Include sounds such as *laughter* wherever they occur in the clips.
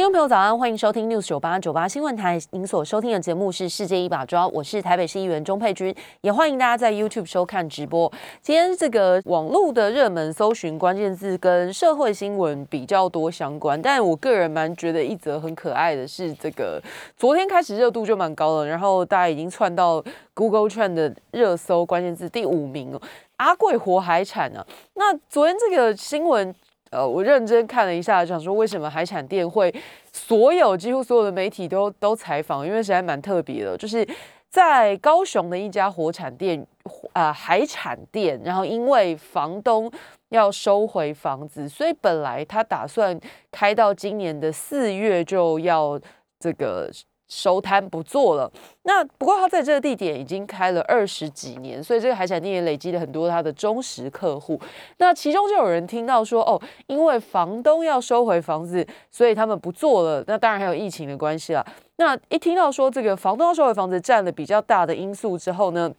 听众朋友，早安，欢迎收听 News 九八九八新闻台。您所收听的节目是《世界一把抓》，我是台北市议员钟佩君，也欢迎大家在 YouTube 收看直播。今天这个网络的热门搜寻关键字跟社会新闻比较多相关，但我个人蛮觉得一则很可爱的是，这个昨天开始热度就蛮高了，然后大家已经窜到 Google Trend 的热搜关键字第五名哦，阿贵活海产啊。那昨天这个新闻。呃，我认真看了一下，想说为什么海产店会所有几乎所有的媒体都都采访，因为实在蛮特别的，就是在高雄的一家火产店，啊海产店，然后因为房东要收回房子，所以本来他打算开到今年的四月就要这个。收摊不做了。那不过他在这个地点已经开了二十几年，所以这个海产店也累积了很多他的忠实客户。那其中就有人听到说，哦，因为房东要收回房子，所以他们不做了。那当然还有疫情的关系啦。那一听到说这个房东要收回房子占了比较大的因素之后呢，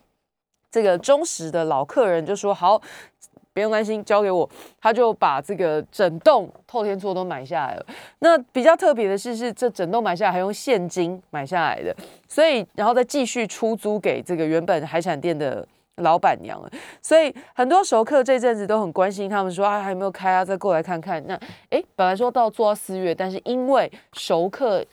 这个忠实的老客人就说好。不用担心，交给我，他就把这个整栋透天厝都买下来了。那比较特别的是，是这整栋买下来还用现金买下来的，所以然后再继续出租给这个原本海产店的老板娘。所以很多熟客这阵子都很关心，他们说啊还没有开啊，再过来看看。那哎，本来说到做到四月，但是因为熟客。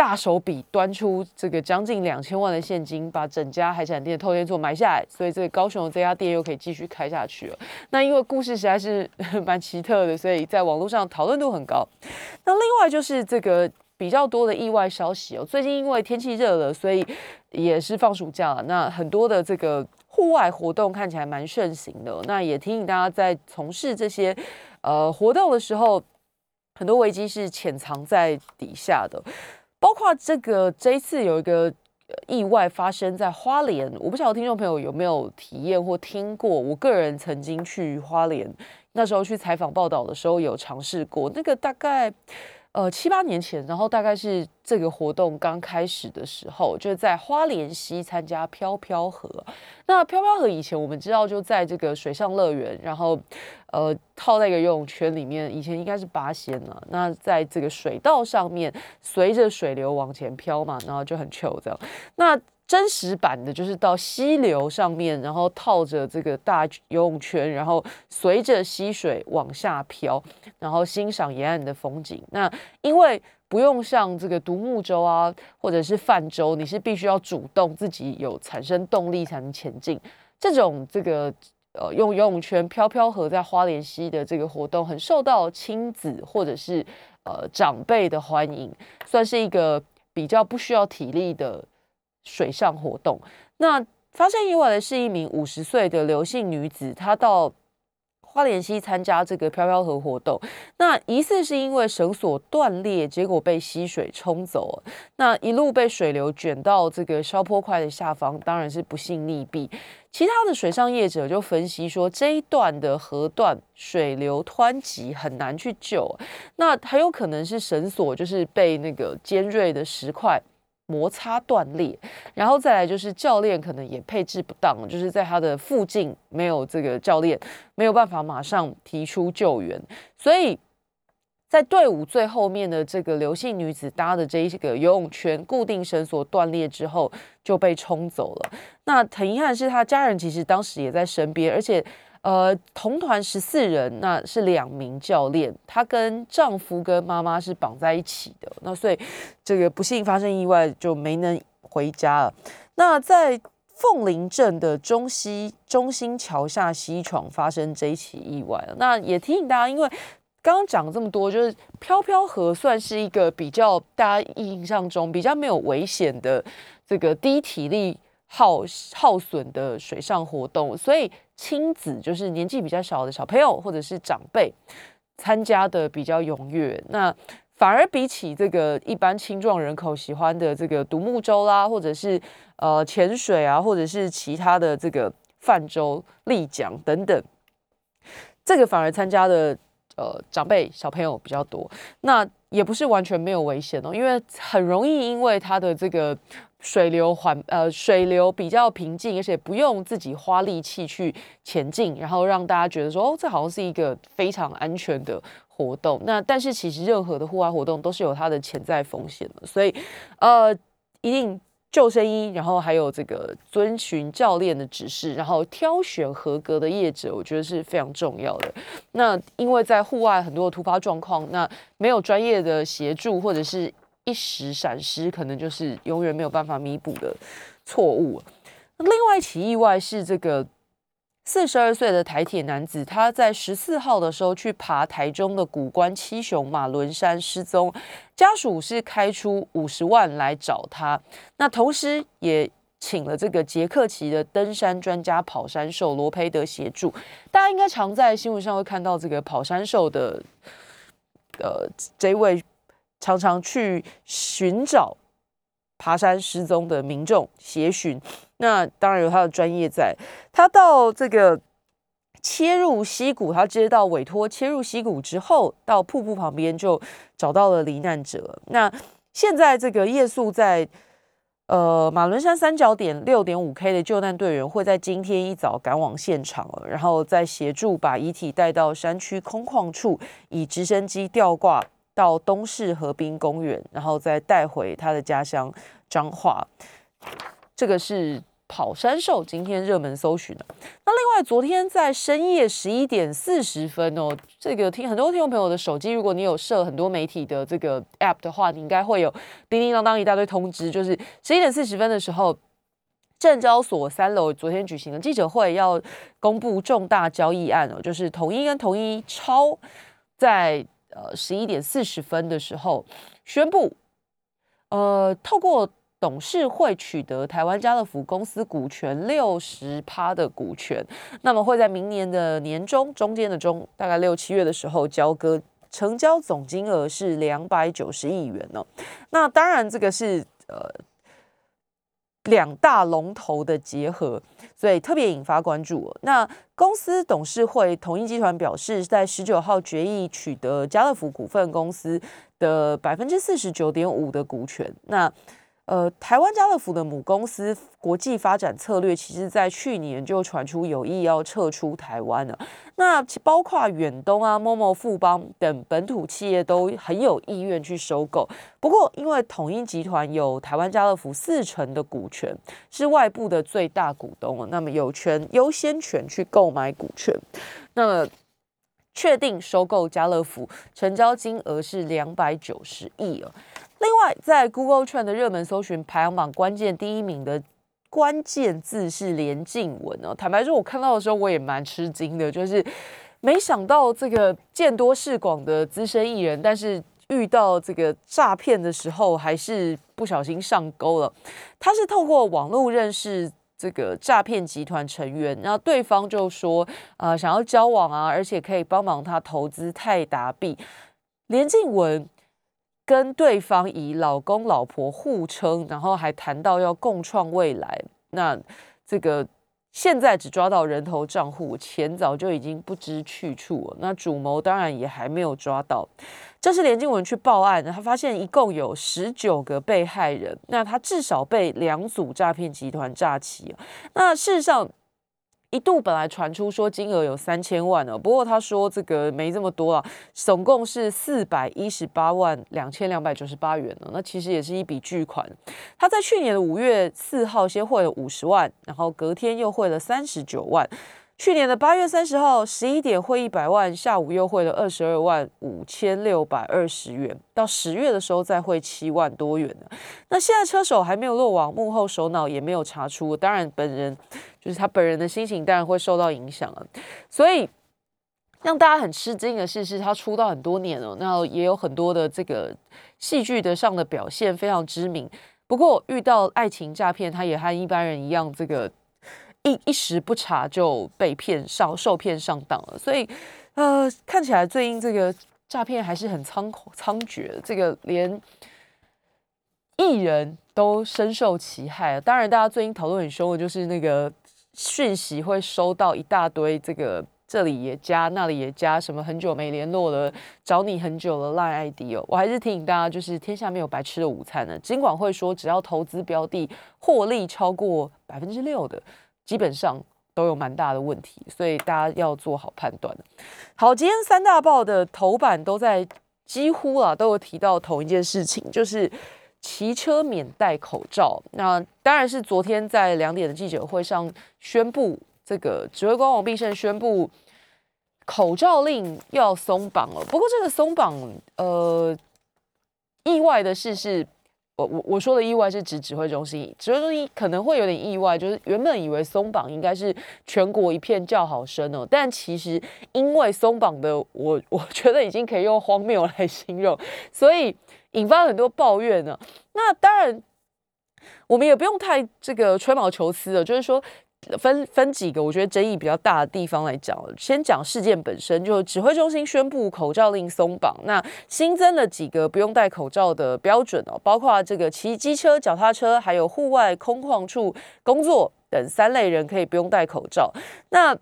大手笔端出这个将近两千万的现金，把整家海产店的透天厝买下来，所以这个高雄的这家店又可以继续开下去了。那因为故事实在是蛮奇特的，所以在网络上讨论度很高。那另外就是这个比较多的意外消息哦，最近因为天气热了，所以也是放暑假了。那很多的这个户外活动看起来蛮盛行的。那也提醒大家在从事这些呃活动的时候，很多危机是潜藏在底下的。包括这个这一次有一个意外发生在花莲，我不晓得听众朋友有没有体验或听过。我个人曾经去花莲，那时候去采访报道的时候有尝试过。那个大概呃七八年前，然后大概是这个活动刚开始的时候，就在花莲溪参加飘飘河。那飘飘河以前我们知道就在这个水上乐园，然后。呃，套在一个游泳圈里面，以前应该是八仙了。那在这个水道上面，随着水流往前飘嘛，然后就很 chill 这样。那真实版的就是到溪流上面，然后套着这个大游泳圈，然后随着溪水往下飘，然后欣赏沿岸的风景。那因为不用像这个独木舟啊，或者是泛舟，你是必须要主动自己有产生动力才能前进。这种这个。呃，用游泳圈飘飘河在花莲溪的这个活动，很受到亲子或者是呃长辈的欢迎，算是一个比较不需要体力的水上活动。那发生意外的是一名五十岁的刘姓女子，她到。花莲溪参加这个飘飘河活动，那疑似是因为绳索断裂，结果被溪水冲走了。那一路被水流卷到这个消坡块的下方，当然是不幸溺毙。其他的水上业者就分析说，这一段的河段水流湍急，很难去救。那很有可能是绳索就是被那个尖锐的石块。摩擦断裂，然后再来就是教练可能也配置不当，就是在他的附近没有这个教练，没有办法马上提出救援，所以在队伍最后面的这个刘姓女子搭的这一个游泳圈固定绳索断裂之后就被冲走了。那很遗憾是，他家人其实当时也在身边，而且。呃，同团十四人，那是两名教练，她跟丈夫跟妈妈是绑在一起的，那所以这个不幸发生意外就没能回家了。那在凤林镇的中西中心桥下西床发生这一起意外。那也提醒大家，因为刚刚讲了这么多，就是飘飘河算是一个比较大家印象中比较没有危险的这个低体力耗耗损的水上活动，所以。亲子就是年纪比较小的小朋友或者是长辈参加的比较踊跃，那反而比起这个一般青壮人口喜欢的这个独木舟啦，或者是呃潜水啊，或者是其他的这个泛舟、立桨等等，这个反而参加的。呃长辈小朋友比较多。那也不是完全没有危险哦，因为很容易因为它的这个水流缓呃水流比较平静，而且不用自己花力气去前进，然后让大家觉得说哦，这好像是一个非常安全的活动。那但是其实任何的户外活动都是有它的潜在风险的，所以呃一定。救生衣，然后还有这个遵循教练的指示，然后挑选合格的业者，我觉得是非常重要的。那因为在户外很多的突发状况，那没有专业的协助或者是一时闪失，可能就是永远没有办法弥补的错误。另外一起意外是这个。四十二岁的台铁男子，他在十四号的时候去爬台中的古关七雄马伦山失踪，家属是开出五十万来找他，那同时也请了这个捷克旗的登山专家跑山兽罗培德协助。大家应该常在新闻上会看到这个跑山兽的，呃，这位常常去寻找爬山失踪的民众协寻。那当然有他的专业在，他到这个切入溪谷，他接到委托切入溪谷之后，到瀑布旁边就找到了罹难者。那现在这个夜宿在呃马伦山三角点六点五 K 的救难队员会在今天一早赶往现场了，然后再协助把遗体带到山区空旷处，以直升机吊挂到东市河滨公园，然后再带回他的家乡彰化。这个是。跑山兽今天热门搜寻的。那另外，昨天在深夜十一点四十分哦，这个听很多听众朋友的手机，如果你有设很多媒体的这个 app 的话，你应该会有叮叮当当一大堆通知，就是十一点四十分的时候，证交所三楼昨天举行的记者会要公布重大交易案哦，就是统一跟统一超在呃十一点四十分的时候宣布，呃，透过。董事会取得台湾家乐福公司股权六十趴的股权，那么会在明年的年中中间的中，大概六七月的时候交割，成交总金额是两百九十亿元呢。那当然，这个是呃两大龙头的结合，所以特别引发关注。那公司董事会统一集团表示，在十九号决议取得家乐福股份公司的百分之四十九点五的股权。那呃，台湾家乐福的母公司国际发展策略，其实在去年就传出有意要撤出台湾了。那包括远东啊、某某富邦等本土企业都很有意愿去收购。不过，因为统一集团有台湾家乐福四成的股权，是外部的最大股东那么有权优先权去购买股权。那确定收购家乐福，成交金额是两百九十亿哦。另外，在 Google Trend 的热门搜寻排行榜关键第一名的关键字是连静文哦。坦白说，我看到的时候我也蛮吃惊的，就是没想到这个见多识广的资深艺人，但是遇到这个诈骗的时候，还是不小心上钩了。他是透过网络认识这个诈骗集团成员，然后对方就说啊想要交往啊，而且可以帮忙他投资泰达币。连静文。跟对方以老公老婆互称，然后还谈到要共创未来。那这个现在只抓到人头账户，钱早就已经不知去处了。那主谋当然也还没有抓到。这是连静文去报案，他发现一共有十九个被害人，那他至少被两组诈骗集团诈欺。那事实上。一度本来传出说金额有三千万呢，不过他说这个没这么多啊，总共是四百一十八万两千两百九十八元呢。那其实也是一笔巨款。他在去年的五月四号先汇了五十万，然后隔天又汇了三十九万。去年的八月三十号十一点汇一百万，下午又汇了二十二万五千六百二十元，到十月的时候再汇七万多元呢。那现在车手还没有落网，幕后首脑也没有查出，当然本人就是他本人的心情当然会受到影响了。所以让大家很吃惊的是，是他出道很多年了，那也有很多的这个戏剧的上的表现非常知名。不过遇到爱情诈骗，他也和一般人一样，这个。一一时不察就被骗上受骗上当了，所以呃，看起来最近这个诈骗还是很猖猖獗，这个连艺人都深受其害。当然，大家最近讨论很凶的就是那个讯息会收到一大堆这个这里也加，那里也加，什么很久没联络了，找你很久了赖 ID 哦。我还是提醒大家，就是天下没有白吃的午餐呢。尽管会说，只要投资标的获利超过百分之六的，基本上都有蛮大的问题，所以大家要做好判断。好，今天三大报的头版都在几乎啊都有提到同一件事情，就是骑车免戴口罩。那当然是昨天在两点的记者会上宣布。这个指挥官王必胜宣布口罩令要松绑了。不过这个松绑，呃，意外的事，是我我我说的意外是指指挥中心，指挥中心可能会有点意外，就是原本以为松绑应该是全国一片叫好声哦，但其实因为松绑的，我 *laughs* 我觉得已经可以用荒谬来形容，所以引发很多抱怨呢。那当然，我们也不用太这个吹毛求疵了，就是说。分分几个，我觉得争议比较大的地方来讲先讲事件本身，就指挥中心宣布口罩令松绑，那新增了几个不用戴口罩的标准哦，包括这个骑机车、脚踏车，还有户外空旷处工作等三类人可以不用戴口罩。那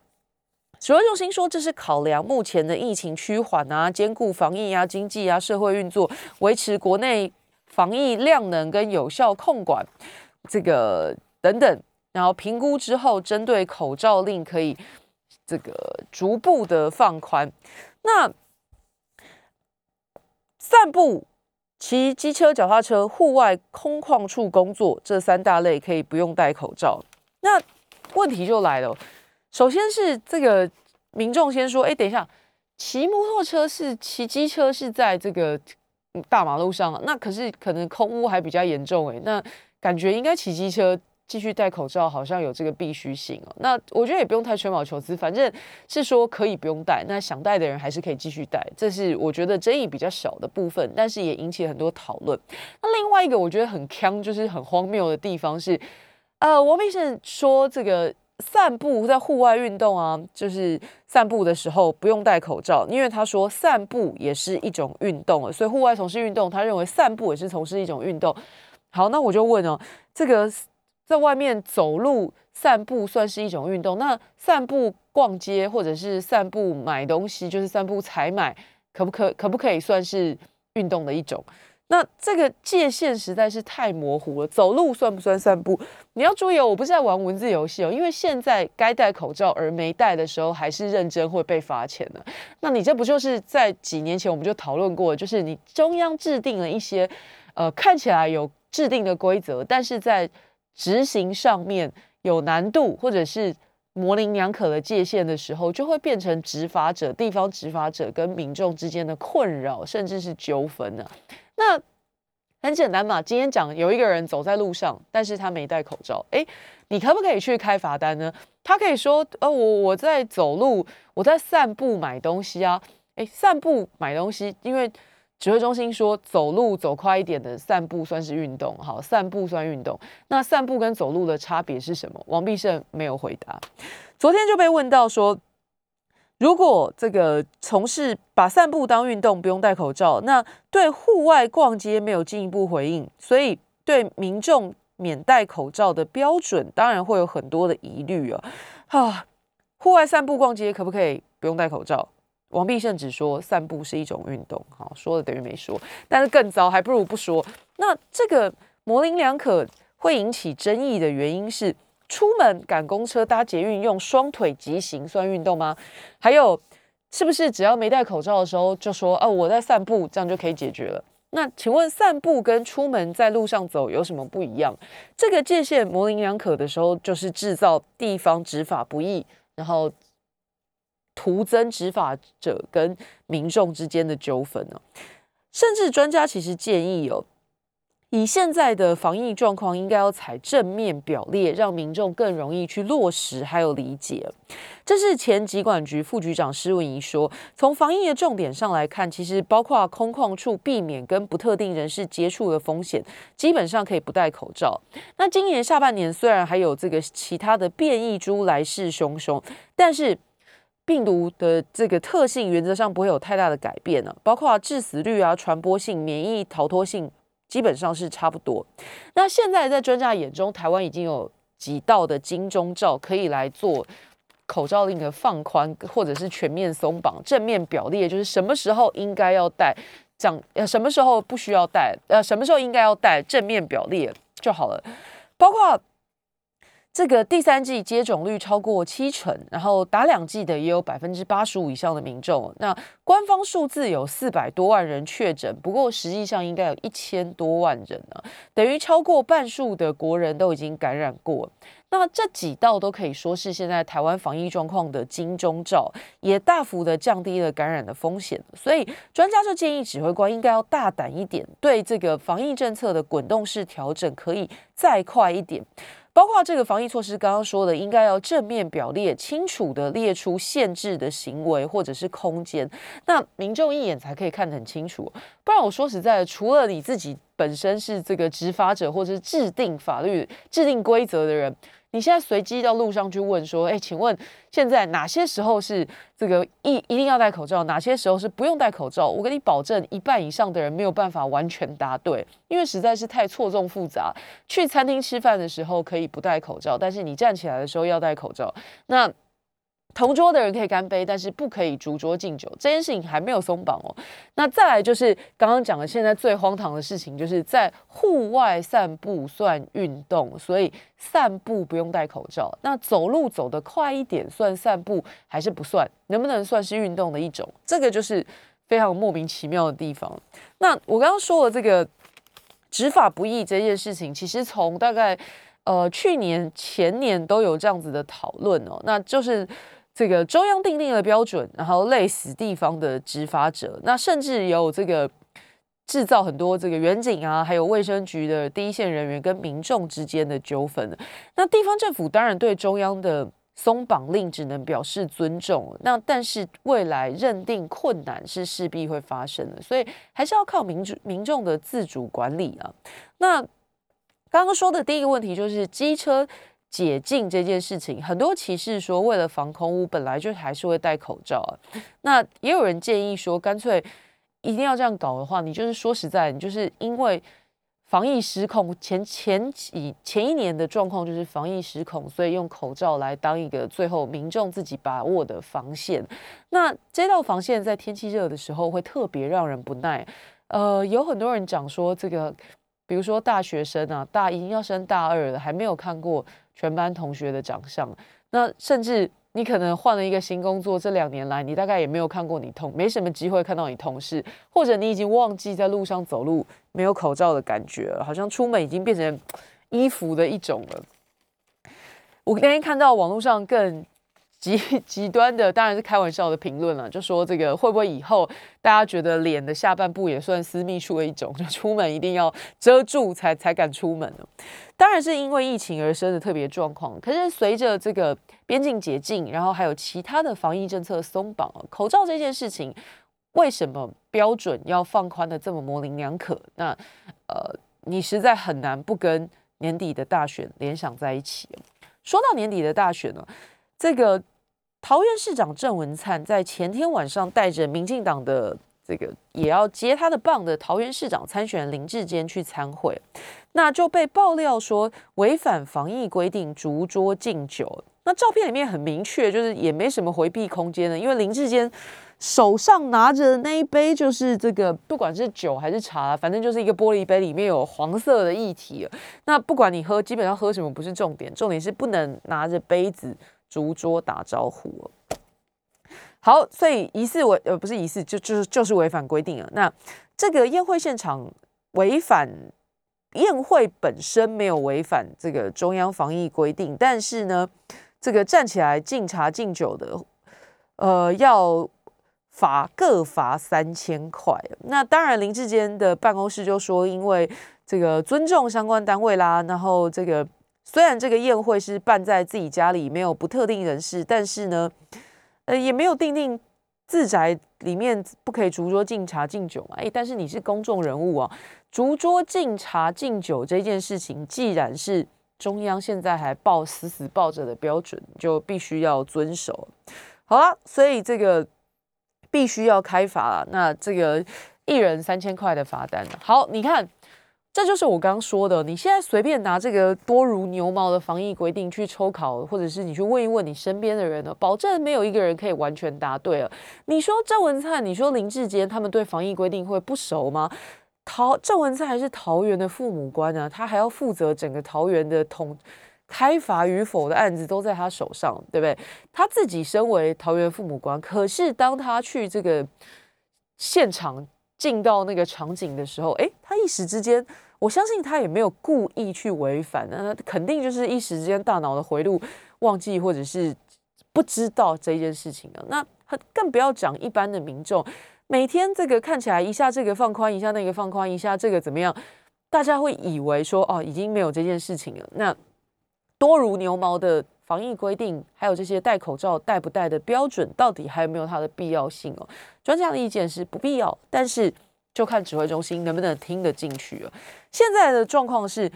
指挥中心说，这是考量目前的疫情趋缓啊，兼顾防疫啊、经济啊、社会运作，维持国内防疫量能跟有效控管，这个等等。然后评估之后，针对口罩令可以这个逐步的放宽。那散步、骑机车、脚踏车、户外空旷处工作这三大类可以不用戴口罩。那问题就来了，首先是这个民众先说：“哎，等一下，骑摩托车是骑机车是在这个大马路上，那可是可能空污还比较严重。哎，那感觉应该骑机车。”继续戴口罩好像有这个必须性哦，那我觉得也不用太吹毛求疵，反正是说可以不用戴，那想戴的人还是可以继续戴，这是我觉得争议比较小的部分，但是也引起很多讨论。那另外一个我觉得很坑，就是很荒谬的地方是，呃，王必胜说这个散步在户外运动啊，就是散步的时候不用戴口罩，因为他说散步也是一种运动所以户外从事运动，他认为散步也是从事一种运动。好，那我就问哦，这个。在外面走路散步算是一种运动，那散步逛街或者是散步买东西，就是散步采买，可不可可不可以算是运动的一种？那这个界限实在是太模糊了。走路算不算散步？你要注意哦，我不是在玩文字游戏哦，因为现在该戴口罩而没戴的时候，还是认真会被罚钱的。那你这不就是在几年前我们就讨论过，就是你中央制定了一些呃看起来有制定的规则，但是在执行上面有难度，或者是模棱两可的界限的时候，就会变成执法者、地方执法者跟民众之间的困扰，甚至是纠纷呢。那很简单嘛，今天讲有一个人走在路上，但是他没戴口罩，诶，你可不可以去开罚单呢？他可以说，呃，我我在走路，我在散步买东西啊，诶，散步买东西，因为。指挥中心说，走路走快一点的散步算是运动，好，散步算运动。那散步跟走路的差别是什么？王必胜没有回答。昨天就被问到说，如果这个从事把散步当运动，不用戴口罩，那对户外逛街没有进一步回应，所以对民众免戴口罩的标准，当然会有很多的疑虑啊。啊，户外散步逛街可不可以不用戴口罩？王必胜只说散步是一种运动，好说了等于没说，但是更糟，还不如不说。那这个模棱两可会引起争议的原因是，出门赶公车、搭捷运用双腿疾行算运动吗？还有，是不是只要没戴口罩的时候就说哦我在散步，这样就可以解决了？那请问散步跟出门在路上走有什么不一样？这个界限模棱两可的时候，就是制造地方执法不易，然后。徒增执法者跟民众之间的纠纷呢？甚至专家其实建议哦，以现在的防疫状况，应该要采正面表列，让民众更容易去落实还有理解。这是前疾管局副局长施文仪说，从防疫的重点上来看，其实包括空旷处避免跟不特定人士接触的风险，基本上可以不戴口罩。那今年下半年虽然还有这个其他的变异株来势汹汹，但是。病毒的这个特性原则上不会有太大的改变呢，包括致死率啊、传播性、免疫逃脱性，基本上是差不多。那现在在专家眼中，台湾已经有几道的金钟罩可以来做口罩令的放宽，或者是全面松绑，正面表列就是什么时候应该要戴，讲呃什么时候不需要戴，呃什么时候应该要戴，正面表列就好了，包括。这个第三季接种率超过七成，然后打两剂的也有百分之八十五以上的民众。那官方数字有四百多万人确诊，不过实际上应该有一千多万人呢，等于超过半数的国人都已经感染过。那这几道都可以说是现在台湾防疫状况的金钟罩，也大幅的降低了感染的风险。所以专家就建议指挥官应该要大胆一点，对这个防疫政策的滚动式调整可以再快一点。包括这个防疫措施，刚刚说的，应该要正面表列，清楚的列出限制的行为或者是空间，那民众一眼才可以看得很清楚。不然我说实在的，除了你自己本身是这个执法者或者是制定法律、制定规则的人。你现在随机到路上去问说，哎，请问现在哪些时候是这个一一定要戴口罩，哪些时候是不用戴口罩？我跟你保证，一半以上的人没有办法完全答对，因为实在是太错综复杂。去餐厅吃饭的时候可以不戴口罩，但是你站起来的时候要戴口罩。那同桌的人可以干杯，但是不可以逐桌敬酒。这件事情还没有松绑哦。那再来就是刚刚讲的，现在最荒唐的事情，就是在户外散步算运动，所以散步不用戴口罩。那走路走得快一点算散步还是不算？能不能算是运动的一种？这个就是非常莫名其妙的地方。那我刚刚说的这个执法不易这件事情，其实从大概呃去年前年都有这样子的讨论哦，那就是。这个中央定定了标准，然后累死地方的执法者，那甚至有这个制造很多这个远景啊，还有卫生局的第一线人员跟民众之间的纠纷。那地方政府当然对中央的松绑令只能表示尊重，那但是未来认定困难是势必会发生的，所以还是要靠民主民众的自主管理啊。那刚刚说的第一个问题就是机车。解禁这件事情，很多歧视说，为了防空屋，本来就还是会戴口罩。那也有人建议说，干脆一定要这样搞的话，你就是说实在，你就是因为防疫失控，前前几前一年的状况就是防疫失控，所以用口罩来当一个最后民众自己把握的防线。那这道防线在天气热的时候会特别让人不耐。呃，有很多人讲说，这个比如说大学生啊，大一要升大二了，还没有看过。全班同学的长相，那甚至你可能换了一个新工作，这两年来你大概也没有看过你同，没什么机会看到你同事，或者你已经忘记在路上走路没有口罩的感觉了，好像出门已经变成衣服的一种了。我那天看到网络上更。极 *laughs* 极端的当然是开玩笑的评论了，就说这个会不会以后大家觉得脸的下半部也算私密处的一种，就出门一定要遮住才才敢出门呢？当然是因为疫情而生的特别状况。可是随着这个边境解禁，然后还有其他的防疫政策松绑，口罩这件事情为什么标准要放宽的这么模棱两可？那呃，你实在很难不跟年底的大选联想在一起。说到年底的大选呢？这个桃园市长郑文灿在前天晚上带着民进党的这个也要接他的棒的桃园市长参选林志坚去参会，那就被爆料说违反防疫规定，逐桌敬酒。那照片里面很明确，就是也没什么回避空间的，因为林志坚手上拿着那一杯就是这个，不管是酒还是茶，反正就是一个玻璃杯，里面有黄色的液体。那不管你喝，基本上喝什么不是重点，重点是不能拿着杯子。逐桌打招呼好，所以疑似违呃不是疑似，就就是就是违反规定了。那这个宴会现场违反宴会本身没有违反这个中央防疫规定，但是呢，这个站起来敬茶敬酒的，呃，要罚各罚三千块。那当然林志坚的办公室就说，因为这个尊重相关单位啦，然后这个。虽然这个宴会是办在自己家里，没有不特定人士，但是呢，呃，也没有定定自宅里面不可以逐桌敬茶敬酒嘛。哎，但是你是公众人物啊，逐桌敬茶敬酒这件事情，既然是中央现在还抱死死抱着的标准，就必须要遵守。好了，所以这个必须要开罚了。那这个一人三千块的罚单，好，你看。这就是我刚刚说的，你现在随便拿这个多如牛毛的防疫规定去抽考，或者是你去问一问你身边的人呢，保证没有一个人可以完全答对了。你说郑文灿，你说林志坚，他们对防疫规定会不熟吗？桃郑文灿还是桃园的父母官呢，他还要负责整个桃园的统开罚与否的案子都在他手上，对不对？他自己身为桃园父母官，可是当他去这个现场进到那个场景的时候，哎，他一时之间。我相信他也没有故意去违反，那肯定就是一时之间大脑的回路忘记，或者是不知道这件事情了。那更不要讲一般的民众，每天这个看起来一下这个放宽，一下那个放宽，一下这个怎么样，大家会以为说哦，已经没有这件事情了。那多如牛毛的防疫规定，还有这些戴口罩戴不戴的标准，到底还有没有它的必要性哦？专家的意见是不必要，但是。就看指挥中心能不能听得进去了。现在的状况是，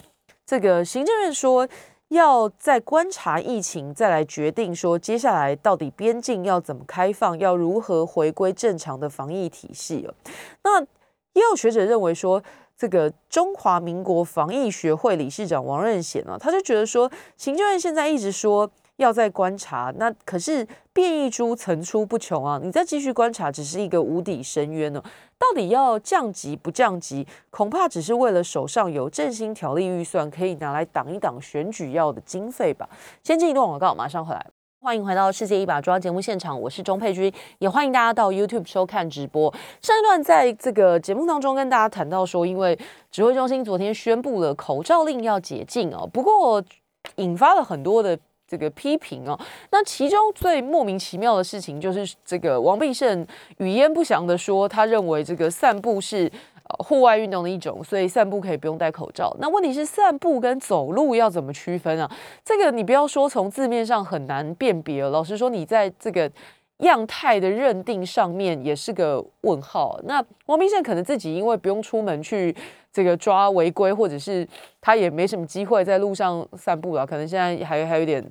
这个行政院说要在观察疫情，再来决定说接下来到底边境要怎么开放，要如何回归正常的防疫体系了。那也有学者认为说，这个中华民国防疫学会理事长王任贤啊，他就觉得说，行政院现在一直说。要再观察，那可是变异株层出不穷啊！你再继续观察，只是一个无底深渊呢。到底要降级不降级，恐怕只是为了手上有振兴条例预算，可以拿来挡一挡选举要的经费吧。先进一段广告，马上回来。欢迎回到世界一把抓节目现场，我是钟佩君，也欢迎大家到 YouTube 收看直播。上一段在这个节目当中跟大家谈到说，因为指挥中心昨天宣布了口罩令要解禁哦，不过引发了很多的。这个批评哦，那其中最莫名其妙的事情就是这个王必胜语焉不详的说，他认为这个散步是呃户外运动的一种，所以散步可以不用戴口罩。那问题是散步跟走路要怎么区分啊？这个你不要说从字面上很难辨别，老实说，你在这个样态的认定上面也是个问号。那王必胜可能自己因为不用出门去这个抓违规，或者是他也没什么机会在路上散步了，可能现在还还有点。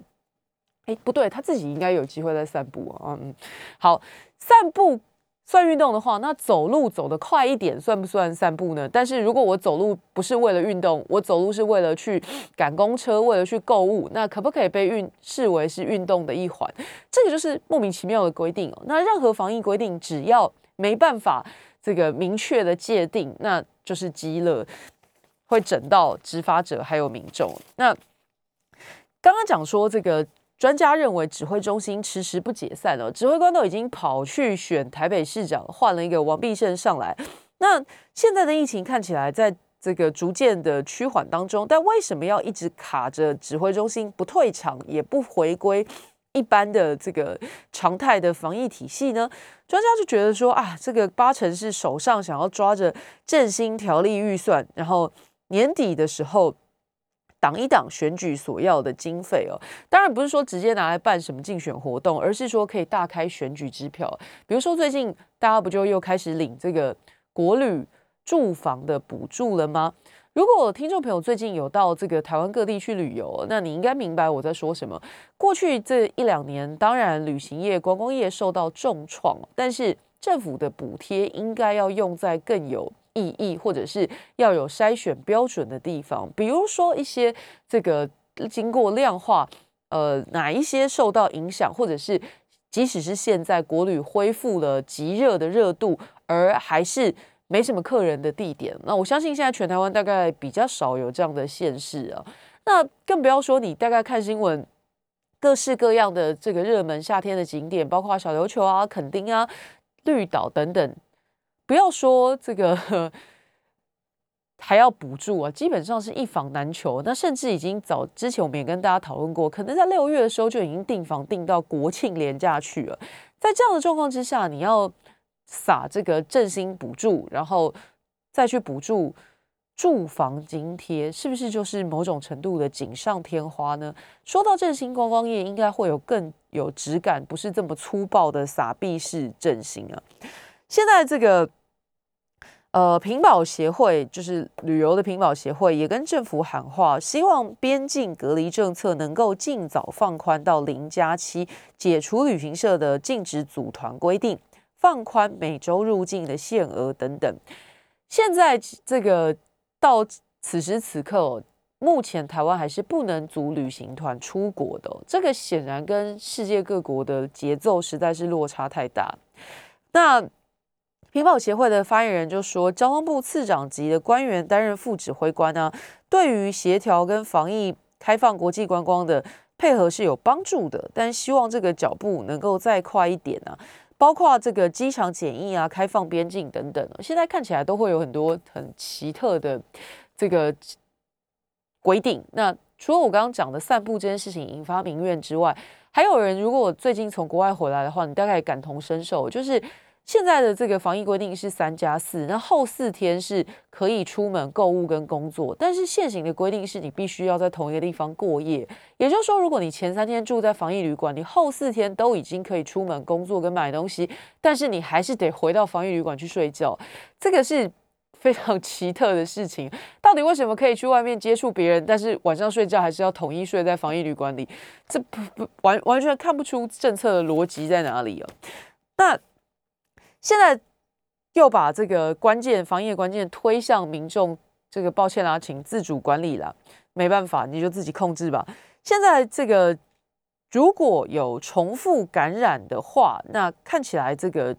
哎，不对，他自己应该有机会在散步啊。嗯，好，散步算运动的话，那走路走得快一点算不算散步呢？但是如果我走路不是为了运动，我走路是为了去赶公车，为了去购物，那可不可以被运视为是运动的一环？这个就是莫名其妙的规定哦。那任何防疫规定，只要没办法这个明确的界定，那就是积乐，会整到执法者还有民众。那刚刚讲说这个。专家认为，指挥中心迟迟不解散了，指挥官都已经跑去选台北市长，换了一个王必胜上来。那现在的疫情看起来在这个逐渐的趋缓当中，但为什么要一直卡着指挥中心不退场，也不回归一般的这个常态的防疫体系呢？专家就觉得说啊，这个八成是手上想要抓着振兴条例预算，然后年底的时候。挡一挡选举所要的经费哦，当然不是说直接拿来办什么竞选活动，而是说可以大开选举支票。比如说最近大家不就又开始领这个国旅住房的补助了吗？如果听众朋友最近有到这个台湾各地去旅游，那你应该明白我在说什么。过去这一两年，当然旅行业、观光业受到重创，但是政府的补贴应该要用在更有。意义，或者是要有筛选标准的地方，比如说一些这个经过量化，呃，哪一些受到影响，或者是即使是现在国旅恢复了极热的热度，而还是没什么客人的地点，那我相信现在全台湾大概比较少有这样的现市啊。那更不要说你大概看新闻，各式各样的这个热门夏天的景点，包括小琉球啊、垦丁啊、绿岛等等。不要说这个 *laughs* 还要补助啊，基本上是一房难求。那甚至已经早之前我们也跟大家讨论过，可能在六月的时候就已经订房订到国庆连假去了。在这样的状况之下，你要撒这个振兴补助，然后再去补助住房津贴，是不是就是某种程度的锦上添花呢？说到振兴观光业，应该会有更有质感，不是这么粗暴的撒币式振兴啊。现在这个。呃，屏保协会就是旅游的屏保协会，也跟政府喊话，希望边境隔离政策能够尽早放宽到零加七，解除旅行社的禁止组团规定，放宽每周入境的限额等等。现在这个到此时此刻，目前台湾还是不能组旅行团出国的。这个显然跟世界各国的节奏实在是落差太大。那屏保协会的发言人就说，交通部次长级的官员担任副指挥官呢，对于协调跟防疫开放国际观光的配合是有帮助的，但希望这个脚步能够再快一点啊。包括这个机场检疫啊、开放边境等等，现在看起来都会有很多很奇特的这个规定。那除了我刚刚讲的散步这件事情引发民怨之外，还有人如果我最近从国外回来的话，你大概感同身受，就是。现在的这个防疫规定是三加四，那后四天是可以出门购物跟工作，但是现行的规定是你必须要在同一个地方过夜。也就是说，如果你前三天住在防疫旅馆，你后四天都已经可以出门工作跟买东西，但是你还是得回到防疫旅馆去睡觉。这个是非常 *laughs* 奇特的事情。到底为什么可以去外面接触别人，但是晚上睡觉还是要统一睡在防疫旅馆里？这不不完完全看不出政策的逻辑在哪里啊？那。现在又把这个关键防疫的关键推向民众，这个抱歉啦，请自主管理了，没办法，你就自己控制吧。现在这个如果有重复感染的话，那看起来这个。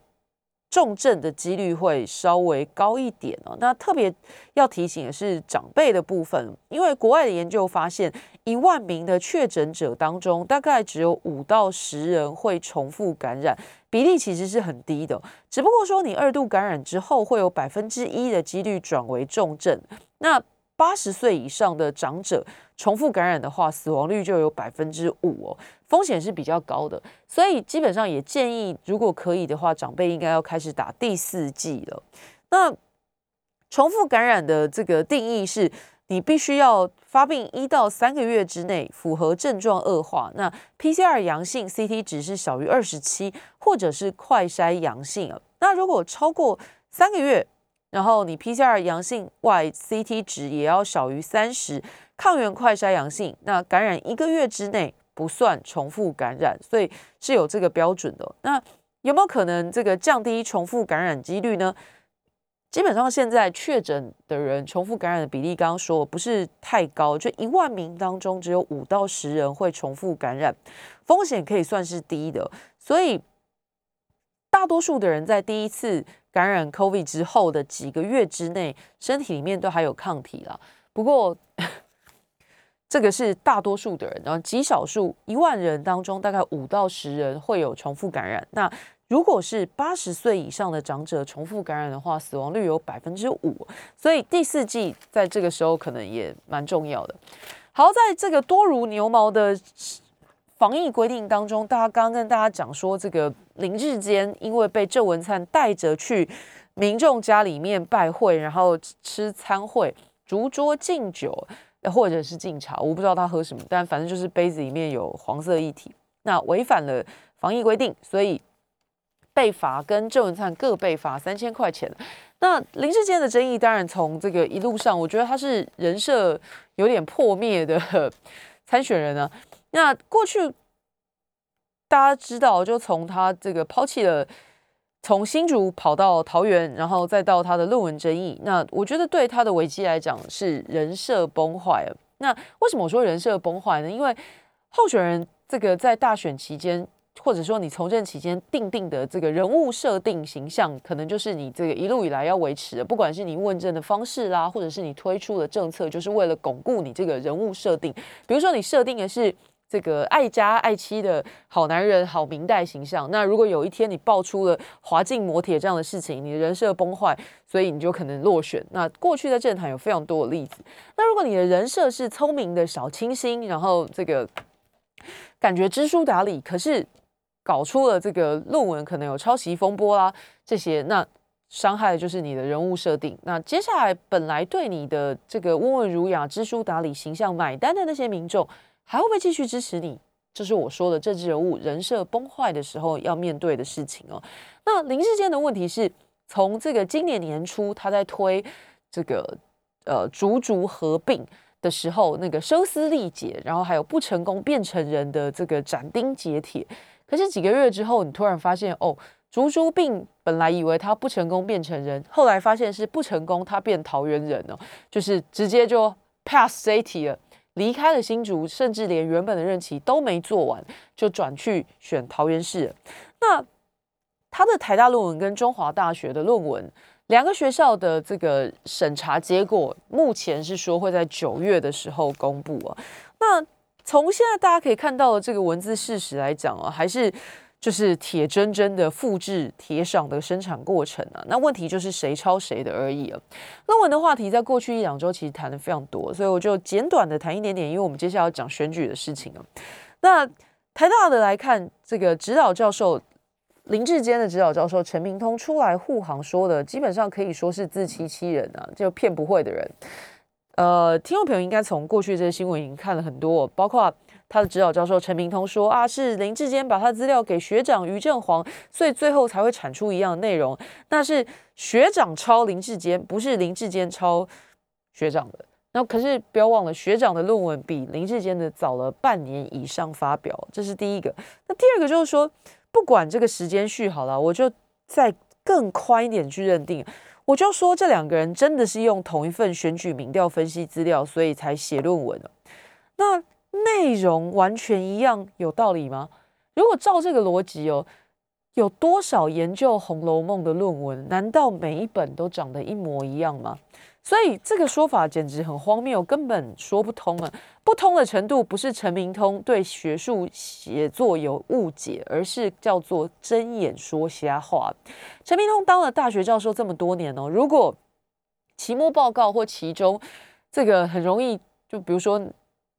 重症的几率会稍微高一点哦。那特别要提醒的是长辈的部分，因为国外的研究发现，一万名的确诊者当中，大概只有五到十人会重复感染，比例其实是很低的。只不过说，你二度感染之后，会有百分之一的几率转为重症。那八十岁以上的长者重复感染的话，死亡率就有百分之五哦，风险是比较高的。所以基本上也建议，如果可以的话，长辈应该要开始打第四剂了。那重复感染的这个定义是，你必须要发病一到三个月之内，符合症状恶化，那 PCR 阳性，CT 值是小于二十七，或者是快筛阳性啊。那如果超过三个月，然后你 PCR 阳性外 CT 值也要小于三十，抗原快筛阳性，那感染一个月之内不算重复感染，所以是有这个标准的。那有没有可能这个降低重复感染几率呢？基本上现在确诊的人重复感染的比例，刚刚说不是太高，就一万名当中只有五到十人会重复感染，风险可以算是低的，所以大多数的人在第一次。感染 COVID 之后的几个月之内，身体里面都还有抗体了。不过，这个是大多数的人，然后极少数一万人当中，大概五到十人会有重复感染。那如果是八十岁以上的长者重复感染的话，死亡率有百分之五。所以第四季在这个时候可能也蛮重要的。好，在这个多如牛毛的。防疫规定当中，大家刚刚跟大家讲说，这个林志坚因为被郑文灿带着去民众家里面拜会，然后吃餐会，逐桌敬酒或者是敬茶，我不知道他喝什么，但反正就是杯子里面有黄色液体，那违反了防疫规定，所以被罚，跟郑文灿各被罚三千块钱。那林志坚的争议，当然从这个一路上，我觉得他是人设有点破灭的参选人呢。那过去大家知道，就从他这个抛弃了从新竹跑到桃园，然后再到他的论文争议，那我觉得对他的危机来讲是人设崩坏了。那为什么我说人设崩坏呢？因为候选人这个在大选期间，或者说你从政期间定定的这个人物设定形象，可能就是你这个一路以来要维持的，不管是你问政的方式啦，或者是你推出的政策，就是为了巩固你这个人物设定。比如说你设定的是。这个爱家爱妻的好男人、好明代形象。那如果有一天你爆出了滑进摩铁这样的事情，你的人设崩坏，所以你就可能落选。那过去在政坛有非常多的例子。那如果你的人设是聪明的小清新，然后这个感觉知书达理，可是搞出了这个论文可能有抄袭风波啦，这些那伤害的就是你的人物设定。那接下来本来对你的这个温文儒雅、知书达理形象买单的那些民众。还会不会继续支持你？这是我说的政治人物人设崩坏的时候要面对的事情哦。那林世坚的问题是从这个今年年初他在推这个呃逐逐合并的时候，那个声嘶力竭，然后还有不成功变成人的这个斩钉截铁。可是几个月之后，你突然发现哦，竹竹病本来以为他不成功变成人，后来发现是不成功他变桃园人哦，就是直接就 pass 这一题了，离开了新竹，甚至连原本的任期都没做完，就转去选桃园市。那他的台大论文跟中华大学的论文两个学校的这个审查结果，目前是说会在九月的时候公布啊。那从现在大家可以看到的这个文字事实来讲啊，还是。就是铁铮铮的复制铁赏的生产过程啊，那问题就是谁抄谁的而已啊。论文的话题在过去一两周其实谈的非常多，所以我就简短的谈一点点，因为我们接下来要讲选举的事情啊。那台大的来看，这个指导教授林志坚的指导教授陈明通出来护航说的，基本上可以说是自欺欺人啊，就骗不会的人。呃，听众朋友应该从过去这些新闻已经看了很多，包括。他的指导教授陈明通说：“啊，是林志坚把他资料给学长于正煌，所以最后才会产出一样的内容。那是学长抄林志坚，不是林志坚抄学长的。那可是不要忘了，学长的论文比林志坚的早了半年以上发表，这是第一个。那第二个就是说，不管这个时间序好了，我就再更宽一点去认定，我就说这两个人真的是用同一份选举民调分析资料，所以才写论文的。那。”内容完全一样，有道理吗？如果照这个逻辑哦，有多少研究《红楼梦》的论文，难道每一本都长得一模一样吗？所以这个说法简直很荒谬，根本说不通啊！不通的程度不是陈明通对学术写作有误解，而是叫做睁眼说瞎话。陈明通当了大学教授这么多年哦，如果期末报告或其中这个很容易，就比如说。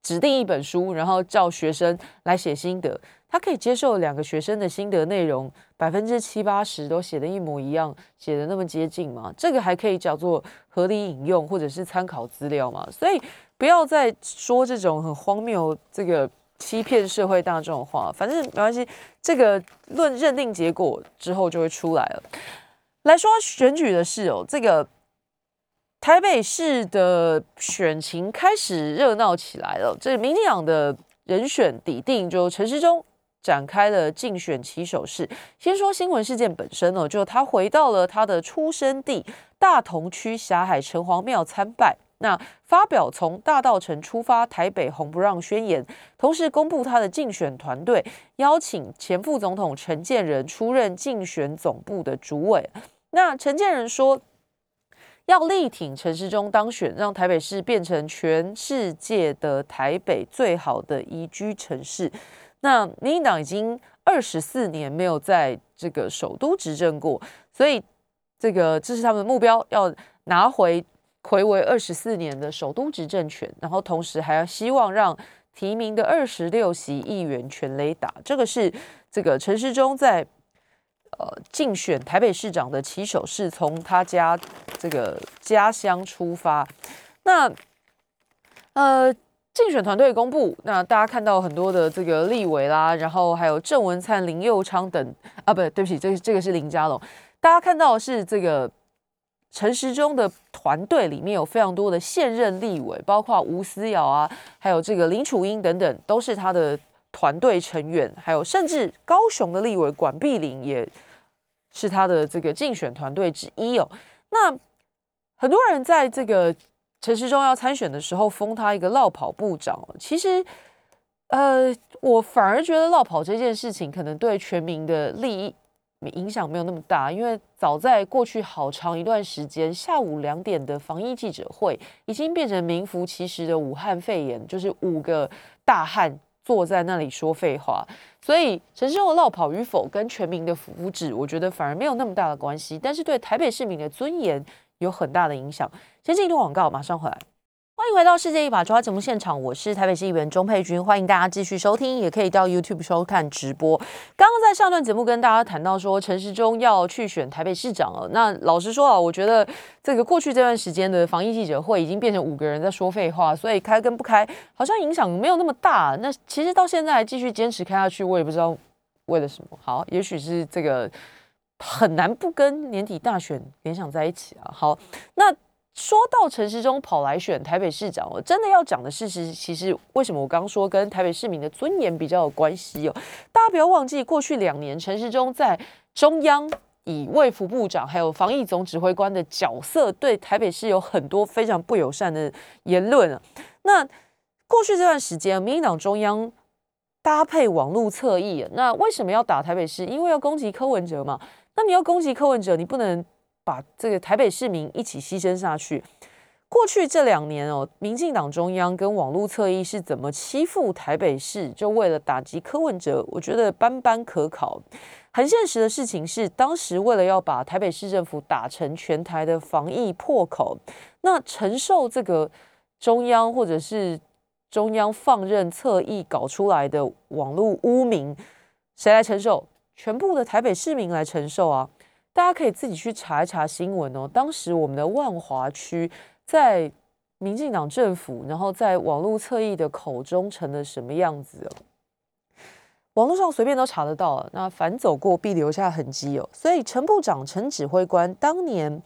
指定一本书，然后叫学生来写心得。他可以接受两个学生的心得内容百分之七八十都写的一模一样，写的那么接近吗？这个还可以叫做合理引用或者是参考资料吗？所以不要再说这种很荒谬、这个欺骗社会大众的话。反正没关系，这个论认定结果之后就会出来了。来说选举的事哦，这个。台北市的选情开始热闹起来了，这民进党的人选底定，就陈时中展开了竞选起手式。先说新闻事件本身哦，就他回到了他的出生地大同区霞海城隍庙参拜，那发表从大道城出发台北红不让宣言，同时公布他的竞选团队，邀请前副总统陈建仁出任竞选总部的主委。那陈建仁说。要力挺陈时中当选，让台北市变成全世界的台北最好的宜居城市。那民进党已经二十四年没有在这个首都执政过，所以这个这是他们的目标，要拿回魁违二十四年的首都执政权，然后同时还要希望让提名的二十六席议员全雷打。这个是这个陈时中在。呃，竞选台北市长的起手是从他家这个家乡出发。那呃，竞选团队公布，那大家看到很多的这个立委啦，然后还有郑文灿、林佑昌等啊，不对，对不起，这个这个是林佳龙。大家看到的是这个陈时中的团队里面有非常多的现任立委，包括吴思瑶啊，还有这个林楚英等等，都是他的。团队成员，还有甚至高雄的立委管碧玲也是他的这个竞选团队之一哦。那很多人在这个陈时中要参选的时候封他一个绕跑部长其实，呃，我反而觉得绕跑这件事情可能对全民的利益影响没有那么大，因为早在过去好长一段时间，下午两点的防疫记者会已经变成名副其实的武汉肺炎，就是五个大汉。坐在那里说废话，所以陈世忠的落跑与否跟全民的福祉，我觉得反而没有那么大的关系，但是对台北市民的尊严有很大的影响。先进一段广告，马上回来。欢迎回到《世界一把抓》节目现场，我是台北市议员钟佩君，欢迎大家继续收听，也可以到 YouTube 收看直播。刚刚在上段节目跟大家谈到说，陈时中要去选台北市长了。那老实说啊，我觉得这个过去这段时间的防疫记者会已经变成五个人在说废话，所以开跟不开好像影响没有那么大。那其实到现在还继续坚持开下去，我也不知道为了什么。好，也许是这个很难不跟年底大选联想在一起啊。好，那。说到陈时中跑来选台北市长，我真的要讲的事实，其实为什么我刚刚说跟台北市民的尊严比较有关系哦？大家不要忘记，过去两年陈时中在中央以卫福部长还有防疫总指挥官的角色，对台北市有很多非常不友善的言论啊。那过去这段时间，民进党中央搭配网络侧翼，那为什么要打台北市？因为要攻击柯文哲嘛。那你要攻击柯文哲，你不能。把这个台北市民一起牺牲下去。过去这两年哦，民进党中央跟网络侧翼是怎么欺负台北市？就为了打击柯文哲，我觉得斑斑可考。很现实的事情是，当时为了要把台北市政府打成全台的防疫破口，那承受这个中央或者是中央放任侧翼搞出来的网络污名，谁来承受？全部的台北市民来承受啊！大家可以自己去查一查新闻哦。当时我们的万华区在民进党政府，然后在网络侧翼的口中成了什么样子哦？网络上随便都查得到。那反走过必留下痕迹哦。所以陈部长、陈指挥官当年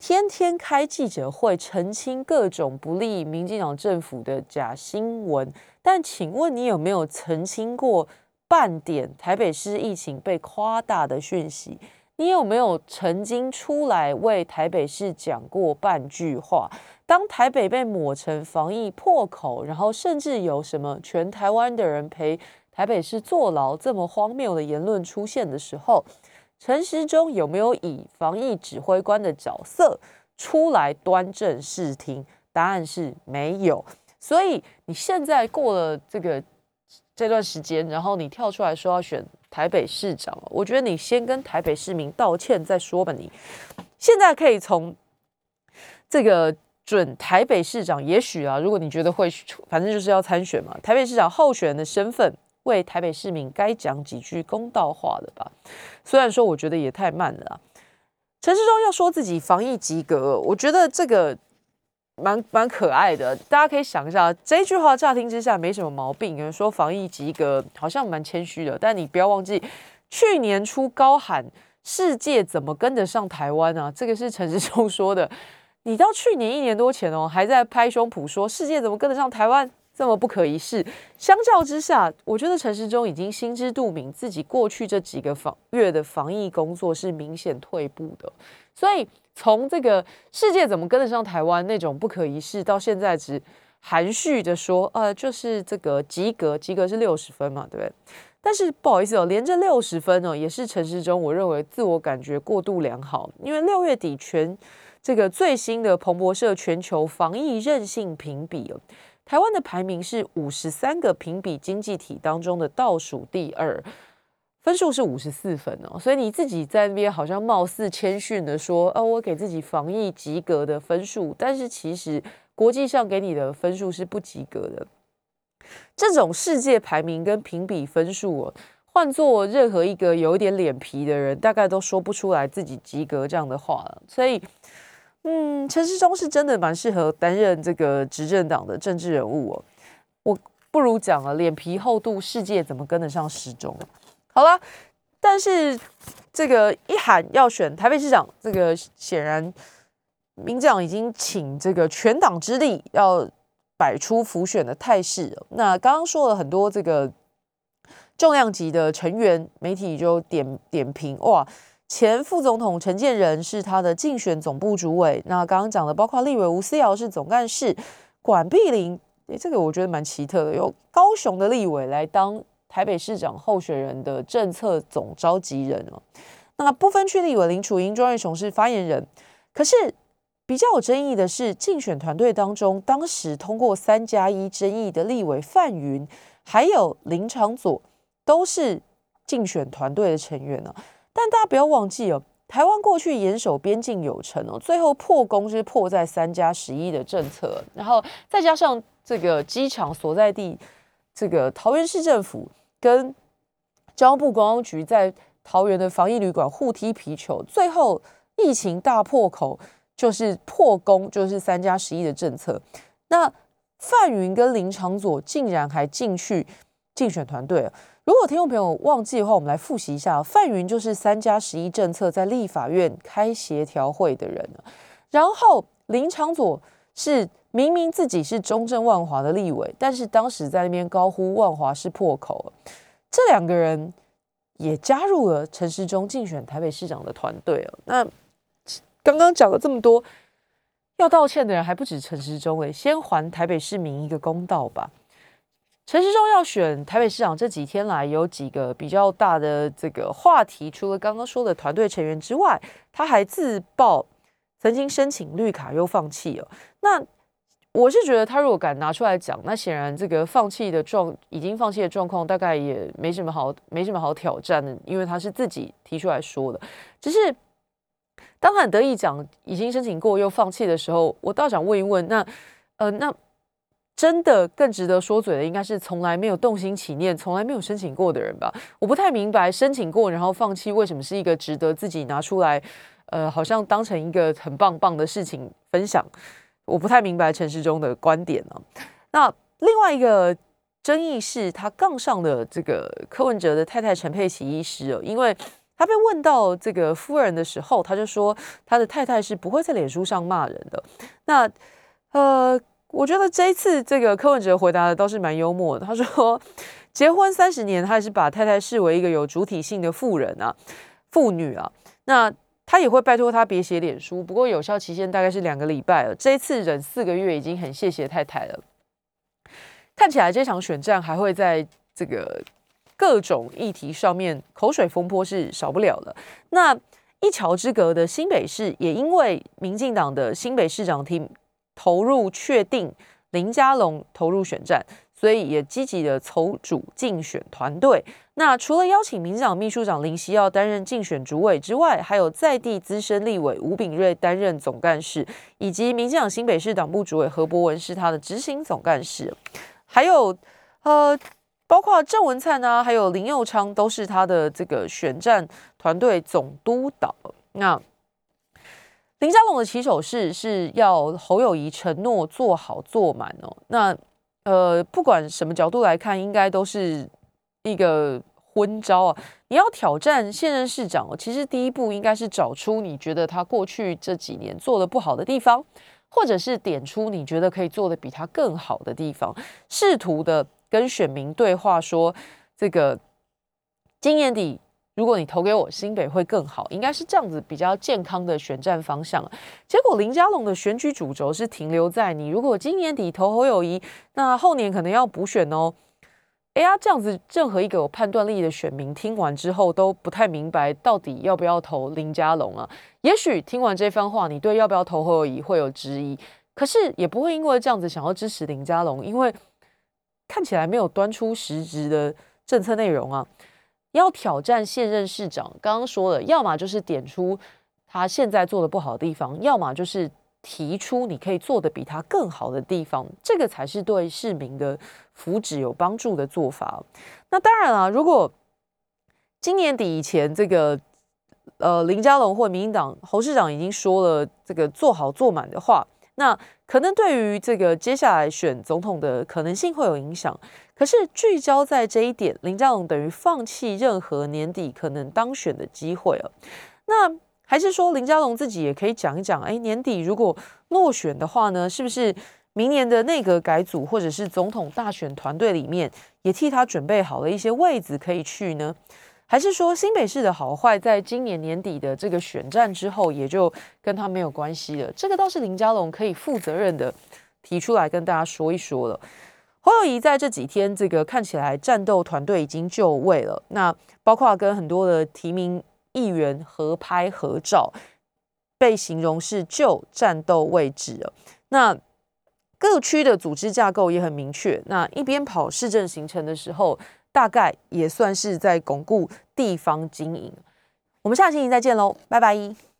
天天开记者会澄清各种不利民进党政府的假新闻。但请问你有没有澄清过半点台北市疫情被夸大的讯息？你有没有曾经出来为台北市讲过半句话？当台北被抹成防疫破口，然后甚至有什么全台湾的人陪台北市坐牢这么荒谬的言论出现的时候，陈时中有没有以防疫指挥官的角色出来端正视听？答案是没有。所以你现在过了这个这段时间，然后你跳出来说要选。台北市长，我觉得你先跟台北市民道歉再说吧。你现在可以从这个准台北市长，也许啊，如果你觉得会，反正就是要参选嘛，台北市长候选人的身份，为台北市民该讲几句公道话的吧。虽然说我觉得也太慢了，陈世忠要说自己防疫及格，我觉得这个。蛮蛮可爱的，大家可以想一下，这句话乍听之下没什么毛病。有人说防疫及格，好像蛮谦虚的，但你不要忘记，去年初高喊世界怎么跟得上台湾啊？这个是陈时中说的。你到去年一年多前哦，还在拍胸脯说世界怎么跟得上台湾，这么不可一世。相较之下，我觉得陈时中已经心知肚明，自己过去这几个防月的防疫工作是明显退步的，所以。从这个世界怎么跟得上台湾那种不可一世，到现在只含蓄的说，呃，就是这个及格，及格是六十分嘛，对不对？但是不好意思哦，连这六十分哦，也是陈时中我认为自我感觉过度良好，因为六月底全这个最新的彭博社全球防疫韧性评比哦，台湾的排名是五十三个评比经济体当中的倒数第二。分数是五十四分哦，所以你自己在那边好像貌似谦逊的说，哦，我给自己防疫及格的分数，但是其实国际上给你的分数是不及格的。这种世界排名跟评比分数哦，换做任何一个有一点脸皮的人，大概都说不出来自己及格这样的话了。所以，嗯，陈世忠是真的蛮适合担任这个执政党的政治人物哦。我不如讲了，脸皮厚度，世界怎么跟得上时钟？好了，但是这个一喊要选台北市长，这个显然民进党已经请这个全党之力要摆出浮选的态势。那刚刚说了很多这个重量级的成员，媒体就点点评哇，前副总统陈建仁是他的竞选总部主委。那刚刚讲的包括立委吴思瑶是总干事，管碧玲，诶，这个我觉得蛮奇特的，有高雄的立委来当。台北市长候选人的政策总召集人哦，那不分区立委林楚英、庄瑞雄是发言人。可是比较有争议的是，竞选团队当中，当时通过三加一争议的立委范云，还有林长佐，都是竞选团队的成员呢。但大家不要忘记哦，台湾过去严守边境有成哦，最后破功是破在三加十一的政策，然后再加上这个机场所在地，这个桃园市政府。跟交通部公安局在桃园的防疫旅馆互踢皮球，最后疫情大破口，就是破功，就是三加十一的政策。那范云跟林长佐竟然还进去竞选团队如果听众朋友忘记的话，我们来复习一下：范云就是三加十一政策在立法院开协调会的人然后林长佐是明明自己是中正万华的立委，但是当时在那边高呼万华是破口，这两个人也加入了陈时中竞选台北市长的团队哦。那刚刚讲了这么多，要道歉的人还不止陈时中诶，先还台北市民一个公道吧。陈时中要选台北市长这几天来，有几个比较大的这个话题，除了刚刚说的团队成员之外，他还自曝曾经申请绿卡又放弃了。那我是觉得他如果敢拿出来讲，那显然这个放弃的状已经放弃的状况，大概也没什么好没什么好挑战的，因为他是自己提出来说的。只是当他很得意讲已经申请过又放弃的时候，我倒想问一问，那呃那。真的更值得说嘴的，应该是从来没有动心起念、从来没有申请过的人吧？我不太明白申请过然后放弃，为什么是一个值得自己拿出来，呃，好像当成一个很棒棒的事情分享。我不太明白陈世忠的观点呢。那另外一个争议是他杠上的这个柯文哲的太太陈佩琪医师哦，因为他被问到这个夫人的时候，他就说他的太太是不会在脸书上骂人的。那呃。我觉得这一次这个柯文哲回答的倒是蛮幽默的。他说，结婚三十年，他还是把太太视为一个有主体性的妇人啊，妇女啊。那他也会拜托他别写脸书，不过有效期限大概是两个礼拜了。这一次忍四个月，已经很谢谢太太了。看起来这场选战还会在这个各种议题上面口水风波是少不了的。那一桥之隔的新北市，也因为民进党的新北市长提。投入确定林佳龙投入选战，所以也积极的筹组竞选团队。那除了邀请民进党秘书长林夕耀担任竞选主委之外，还有在地资深立委吴炳瑞担任总干事，以及民进党新北市党部主委何博文是他的执行总干事，还有呃，包括郑文灿啊，还有林佑昌都是他的这个选战团队总督导。那林佳龙的起手式是要侯友谊承诺做好做满哦。那呃，不管什么角度来看，应该都是一个昏招啊。你要挑战现任市长哦，其实第一步应该是找出你觉得他过去这几年做的不好的地方，或者是点出你觉得可以做的比他更好的地方，试图的跟选民对话，说这个今年底。如果你投给我，新北会更好，应该是这样子比较健康的选战方向。结果林佳龙的选举主轴是停留在你如果今年底投侯友谊，那后年可能要补选哦。哎呀，这样子任何一个有判断力的选民听完之后都不太明白到底要不要投林佳龙啊。也许听完这番话，你对要不要投侯友谊会有质疑，可是也不会因为这样子想要支持林佳龙，因为看起来没有端出实质的政策内容啊。要挑战现任市长，刚刚说了，要么就是点出他现在做的不好的地方，要么就是提出你可以做的比他更好的地方，这个才是对市民的福祉有帮助的做法。那当然了，如果今年底以前，这个呃林佳龙或民进党侯市长已经说了这个做好做满的话，那可能对于这个接下来选总统的可能性会有影响。可是聚焦在这一点，林佳龙等于放弃任何年底可能当选的机会了。那还是说林佳龙自己也可以讲一讲，哎，年底如果落选的话呢，是不是明年的内阁改组或者是总统大选团队里面也替他准备好了一些位子可以去呢？还是说新北市的好坏在今年年底的这个选战之后也就跟他没有关系了？这个倒是林佳龙可以负责任的提出来跟大家说一说了。侯友谊在这几天，这个看起来战斗团队已经就位了。那包括跟很多的提名议员合拍合照，被形容是就战斗位置了。那各区的组织架构也很明确。那一边跑市政行程的时候，大概也算是在巩固地方经营。我们下期再见喽，拜拜。